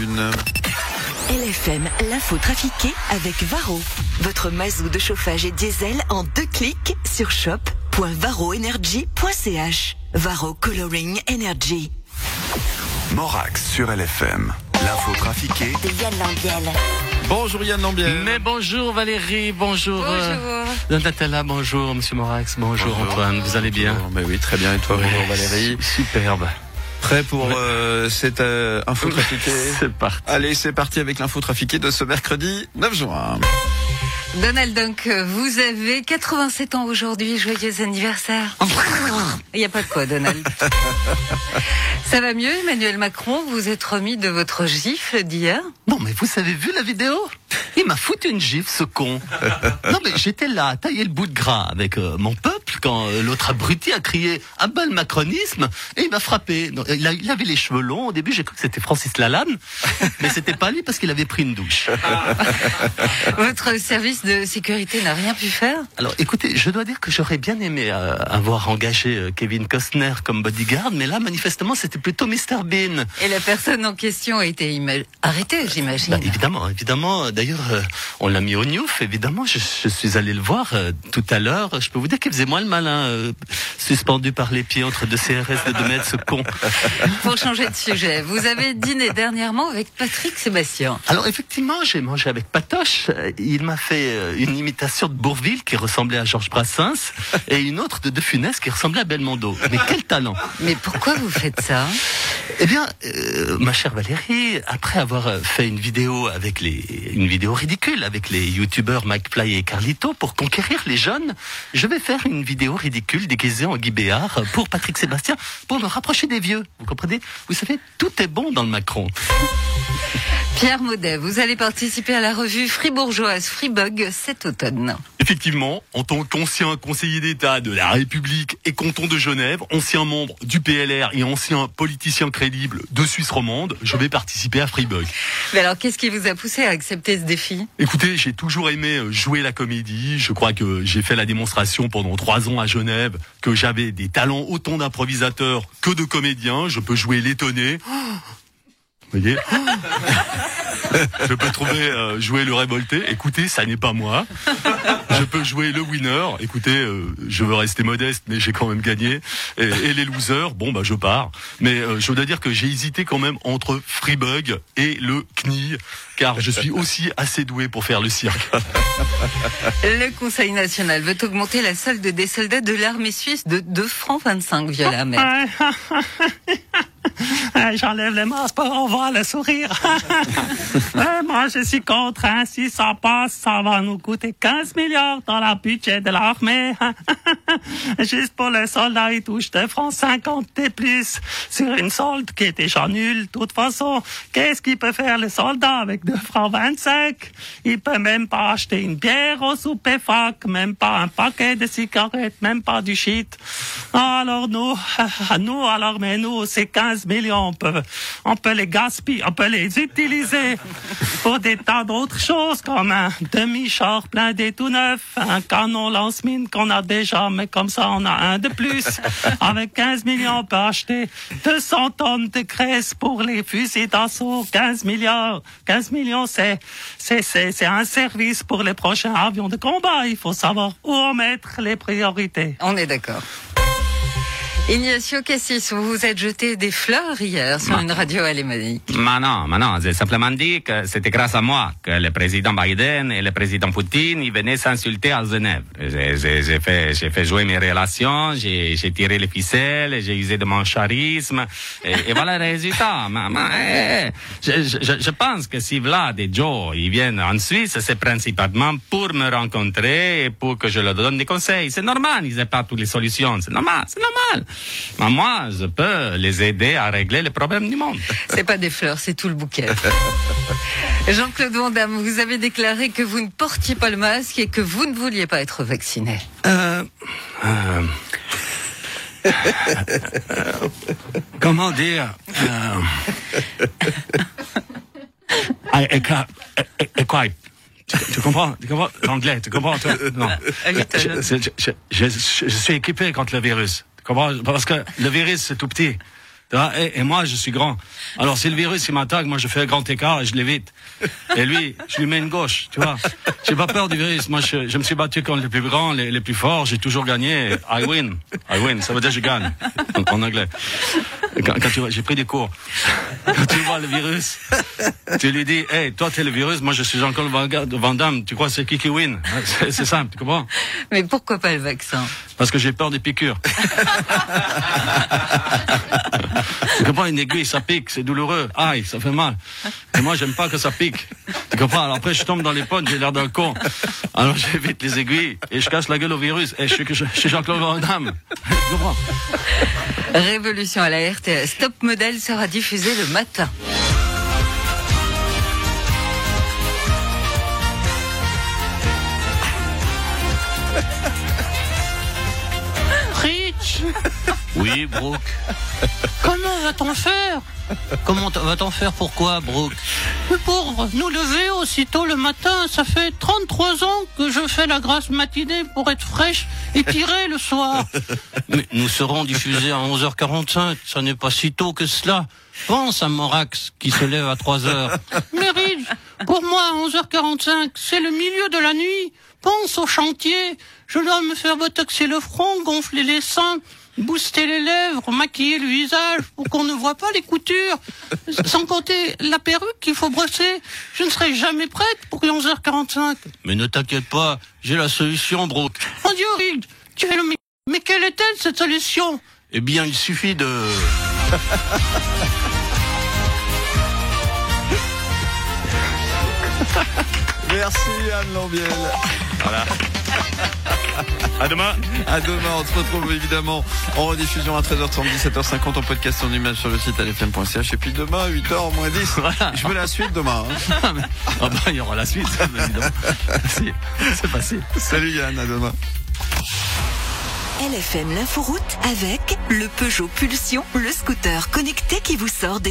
Une. LFM, l'info trafiquée avec Varro. Votre mazou de chauffage et diesel en deux clics sur shop.varroenergy.ch. Varro Coloring Energy. Morax sur LFM. L'info trafiquée. De Yann Lambiel. Bonjour Yann Lambiel. Mais bonjour Valérie, bonjour. euh, Nathalie, bonjour Monsieur Morax, bonjour, Antoine, vous allez bien Bonjour, mais oui, très bien. Et toi, bonjour Valérie. Superbe. Prêt pour euh, cette euh, info trafiquée C'est parti. Allez, c'est parti avec l'info trafiquée de ce mercredi 9 juin. Donald Duck, vous avez 87 ans aujourd'hui. Joyeux anniversaire. Il n'y a pas de quoi, Donald. Ça va mieux, Emmanuel Macron? Vous êtes remis de votre gifle d'hier? Non mais vous avez vu la vidéo? Il m'a foutu une gifle ce con. non mais j'étais là à tailler le bout de gras avec euh, mon peuple quand euh, l'autre abruti a crié bas le macronisme et il m'a frappé. Il, a- il avait les cheveux longs, au début j'ai cru que c'était Francis Lalanne, mais c'était pas lui parce qu'il avait pris une douche. Votre service de sécurité n'a rien pu faire? Alors écoutez, je dois dire que j'aurais bien aimé euh, avoir engagé euh, Kevin Costner comme bodyguard, mais là manifestement c'était plutôt Mr Bean. Et la personne en question a été arrêtée, j'imagine. Bah, évidemment, évidemment. D'ailleurs, euh, on l'a mis au Newf. Évidemment, je, je suis allé le voir euh, tout à l'heure. Je peux vous dire qu'il faisait moins le malin, euh, suspendu par les pieds entre deux CRS de 2 mètres, ce con. Pour changer de sujet, vous avez dîné dernièrement avec Patrick Sébastien. Alors effectivement, j'ai mangé avec Patoche. Euh, Il m'a fait euh, une imitation de Bourville qui ressemblait à Georges Brassens et une autre de De Funès qui ressemblait à Belmondo. Mais quel talent Mais pourquoi vous faites ça? Eh bien, euh, ma chère Valérie, après avoir fait une vidéo avec les, une vidéo ridicule avec les youtubeurs Mike Fly et Carlito pour conquérir les jeunes, je vais faire une vidéo ridicule déguisée en Guy Béard pour Patrick Sébastien pour me rapprocher des vieux. Vous comprenez? Vous savez, tout est bon dans le Macron. Pierre Maudet, vous allez participer à la revue fribourgeoise Freebug cet automne. Effectivement, en tant qu'ancien conseiller d'État de la République et canton de Genève, ancien membre du PLR et ancien politicien crédible de Suisse romande, je vais participer à Freebug. Mais alors, qu'est-ce qui vous a poussé à accepter ce défi? Écoutez, j'ai toujours aimé euh, jouer la comédie. Je crois que j'ai fait la démonstration pendant trois ans à Genève que j'avais des talents autant d'improvisateur que de comédien. Je peux jouer l'étonné. Vous voyez? Je peux trouver euh, jouer le révolté. Écoutez, ça n'est pas moi. Je peux jouer le winner. Écoutez, euh, je veux rester modeste, mais j'ai quand même gagné. Et, et les losers, bon bah je pars. Mais euh, je dois dire que j'ai hésité quand même entre Freebug et le CNI, car je suis aussi assez doué pour faire le cirque. Le Conseil national veut augmenter la solde des soldats de l'armée suisse de 2 francs 25 via la mer. J'enlève les masques pour voir le sourire. Ouais, moi, je suis contre. Hein. Si ça passe, ça va nous coûter 15 milliards dans la budget de l'armée. Juste pour les soldats, ils touchent 2 francs 50 de plus sur une solde qui est déjà nulle. De toute façon, qu'est-ce qu'il peut faire le soldat avec 2 francs 25 Il peut même pas acheter une bière au souper fac, même pas un paquet de cigarettes, même pas du shit. Alors nous, nous, à l'armée, nous, c'est 15 millions. On peut, on peut les gaspiller, on peut les utiliser pour des tas d'autres choses comme un demi-char blindé tout neuf, un canon lance-mine qu'on a déjà, mais comme ça on a un de plus. Avec 15 millions, on peut acheter 200 tonnes de graisse pour les fusils d'assaut. 15 milliards, 15 millions, c'est, c'est, c'est, c'est un service pour les prochains avions de combat. Il faut savoir où en mettre les priorités. On est d'accord. Ignacio Cassis, vous vous êtes jeté des fleurs hier sur une radio alémanique. Mais non, mais non, j'ai simplement dit que c'était grâce à moi que le président Biden et le président Poutine ils venaient s'insulter à Genève. J'ai- fait, jouer mes relations, j'ai tiré les ficelles, j'ai usé de mon charisme, et, voilà le résultat. Mais, mais, eh, je, je, je pense que si Vlad et Joe ils viennent en Suisse, c'est principalement pour me rencontrer et pour que je leur donne des conseils. C'est normal, ils n'ont pas toutes les solutions, c'est normal, c'est normal. Mais moi, je peux les aider à régler les problèmes du monde. C'est pas des fleurs, c'est tout le bouquet. Jean-Claude Van Damme, vous avez déclaré que vous ne portiez pas le masque et que vous ne vouliez pas être vacciné. Euh, euh, euh, comment dire euh, et quoi tu, comprends Tu comprends l'anglais Tu comprends toi Non. Je, je- je- je- je- je suis équipé contre le virus. Comprends Parce que le virus c'est tout petit. Vois, et, et moi, je suis grand. Alors, si le virus, il m'attaque, moi, je fais un grand écart et je l'évite. Et lui, je lui mets une gauche, tu vois. J'ai pas peur du virus. Moi, je, je me suis battu contre les plus grands, les, les plus forts. J'ai toujours gagné. I win. I win. Ça veut dire je gagne. En, en anglais. Quand, quand tu vois, j'ai pris des cours. Quand tu vois le virus, tu lui dis, hey, toi, t'es le virus, moi, je suis Jean-Claude Van Damme. Tu crois c'est qui qui win? C'est c'est simple, tu comprends? Mais pourquoi pas le vaccin? Parce que j'ai peur des piqûres. comprends, une aiguille, ça pique, c'est douloureux. Aïe, ça fait mal. Et moi, j'aime pas que ça pique. Tu comprends Alors après, je tombe dans les pommes, j'ai l'air d'un con. Alors j'évite les aiguilles et je casse la gueule au virus. Et je suis, que je, suis Jean-Claude Van Damme. Comprends Révolution à la RTS. Top Model sera diffusé le matin. Brooke. comment va-t-on faire? Comment va-t-on faire Pourquoi, Brooke? Pour nous lever aussitôt le matin, ça fait 33 ans que je fais la grasse matinée pour être fraîche et tirer le soir. Mais nous serons diffusés à 11h45. Ça n'est pas si tôt que cela. Pense à Morax qui se lève à 3h. Mais Rich, pour moi, à 11h45, c'est le milieu de la nuit. Pense au chantier. Je dois me faire botoxer le front, gonfler les seins, booster les lèvres, maquiller le visage pour qu'on ne voit pas les coutures. Sans compter la perruque qu'il faut brosser. Je ne serai jamais prête pour 11h45. Mais ne t'inquiète pas, j'ai la solution, Brooke. Mon Dieu, Rich, tu es le... mi- Mais quelle est-elle, cette solution? Eh bien, il suffit de... Merci Anne Lambiel. À demain. À demain, on se retrouve évidemment en rediffusion à 13h30, 17h50 en podcast en image sur le site lfm.ch et puis demain 8h moins 10. Je veux la suite demain. hein. Ah bah, il y aura la suite, évidemment. C'est facile. Salut Yann, à demain. LFM l'inforoute avec le Peugeot Pulsion, le scooter connecté qui vous sort des